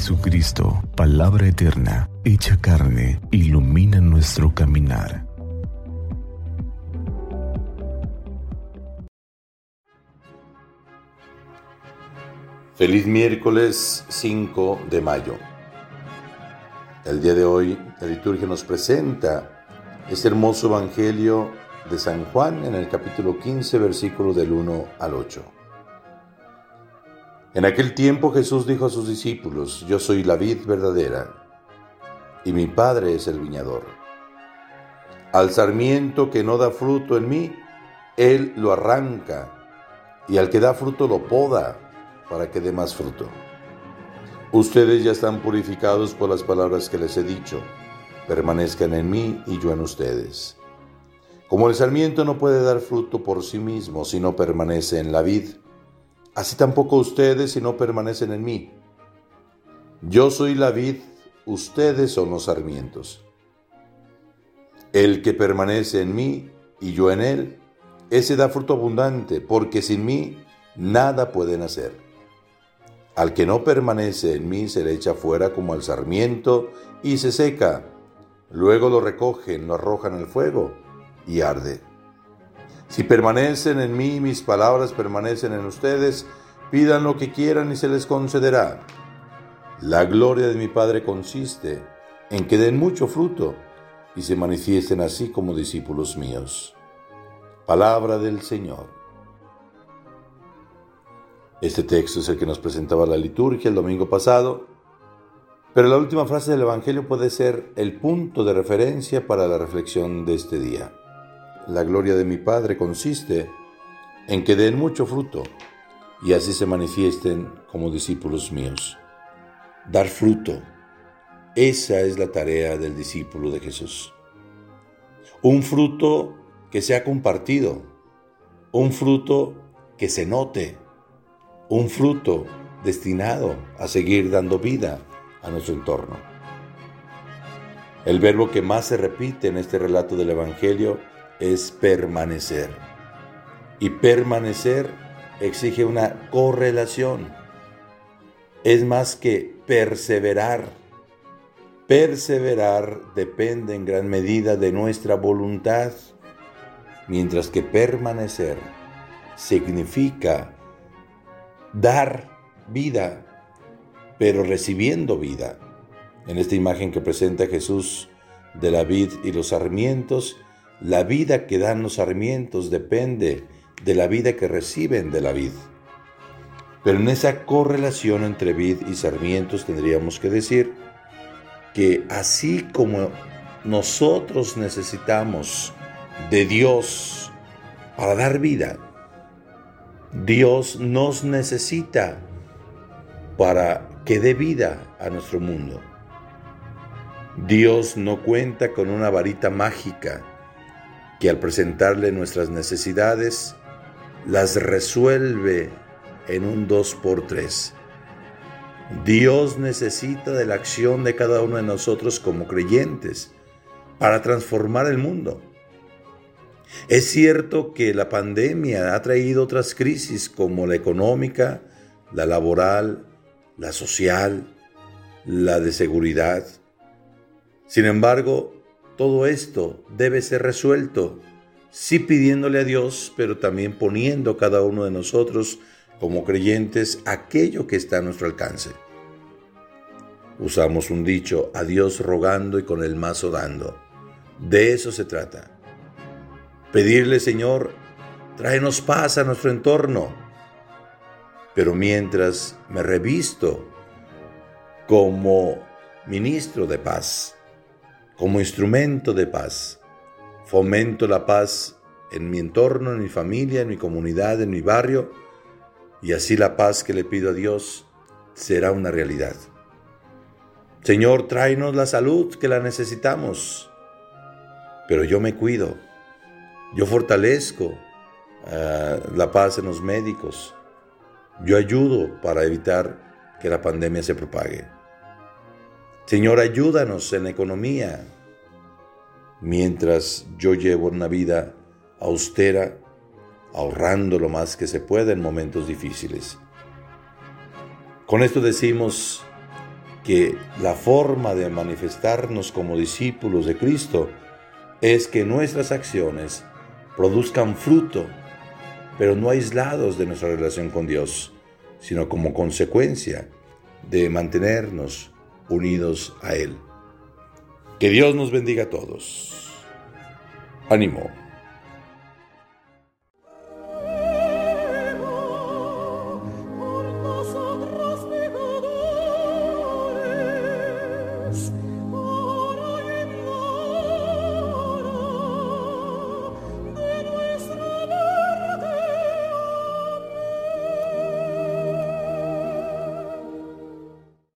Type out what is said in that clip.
Jesucristo, palabra eterna, hecha carne, ilumina nuestro caminar. Feliz miércoles 5 de mayo. El día de hoy la liturgia nos presenta este hermoso Evangelio de San Juan en el capítulo 15, versículo del 1 al 8. En aquel tiempo Jesús dijo a sus discípulos, Yo soy la vid verdadera, y mi Padre es el viñador. Al sarmiento que no da fruto en mí, Él lo arranca, y al que da fruto lo poda, para que dé más fruto. Ustedes ya están purificados por las palabras que les he dicho. Permanezcan en mí y yo en ustedes. Como el sarmiento no puede dar fruto por sí mismo si no permanece en la vid, así tampoco ustedes si no permanecen en mí. Yo soy la vid, ustedes son los sarmientos. El que permanece en mí y yo en él, ese da fruto abundante, porque sin mí nada pueden hacer. Al que no permanece en mí se le echa fuera como al sarmiento y se seca. Luego lo recogen, lo arrojan al fuego y arde. Si permanecen en mí mis palabras permanecen en ustedes, pidan lo que quieran y se les concederá. La gloria de mi Padre consiste en que den mucho fruto y se manifiesten así como discípulos míos. Palabra del Señor. Este texto es el que nos presentaba la liturgia el domingo pasado, pero la última frase del Evangelio puede ser el punto de referencia para la reflexión de este día. La gloria de mi Padre consiste en que den mucho fruto y así se manifiesten como discípulos míos. Dar fruto, esa es la tarea del discípulo de Jesús. Un fruto que sea compartido, un fruto que se note, un fruto destinado a seguir dando vida a nuestro entorno. El verbo que más se repite en este relato del Evangelio es permanecer. Y permanecer exige una correlación. Es más que perseverar. Perseverar depende en gran medida de nuestra voluntad, mientras que permanecer significa dar vida, pero recibiendo vida. En esta imagen que presenta Jesús de la vid y los sarmientos, la vida que dan los sarmientos depende de la vida que reciben de la vid. Pero en esa correlación entre vid y sarmientos tendríamos que decir que así como nosotros necesitamos de Dios para dar vida, Dios nos necesita para que dé vida a nuestro mundo. Dios no cuenta con una varita mágica que al presentarle nuestras necesidades las resuelve en un dos por tres. Dios necesita de la acción de cada uno de nosotros como creyentes para transformar el mundo. Es cierto que la pandemia ha traído otras crisis como la económica, la laboral, la social, la de seguridad. Sin embargo, todo esto debe ser resuelto, sí pidiéndole a Dios, pero también poniendo cada uno de nosotros como creyentes aquello que está a nuestro alcance. Usamos un dicho, a Dios rogando y con el mazo dando. De eso se trata. Pedirle, Señor, tráenos paz a nuestro entorno. Pero mientras me revisto como ministro de paz, como instrumento de paz. Fomento la paz en mi entorno, en mi familia, en mi comunidad, en mi barrio, y así la paz que le pido a Dios será una realidad. Señor, tráenos la salud que la necesitamos, pero yo me cuido, yo fortalezco uh, la paz en los médicos, yo ayudo para evitar que la pandemia se propague. Señor, ayúdanos en economía, mientras yo llevo una vida austera, ahorrando lo más que se pueda en momentos difíciles. Con esto decimos, que la forma de manifestarnos como discípulos de Cristo es que nuestras acciones produzcan fruto, pero no aislados de nuestra relación con Dios, sino como consecuencia de mantenernos unidos a Él. Que Dios nos bendiga a todos. Ánimo.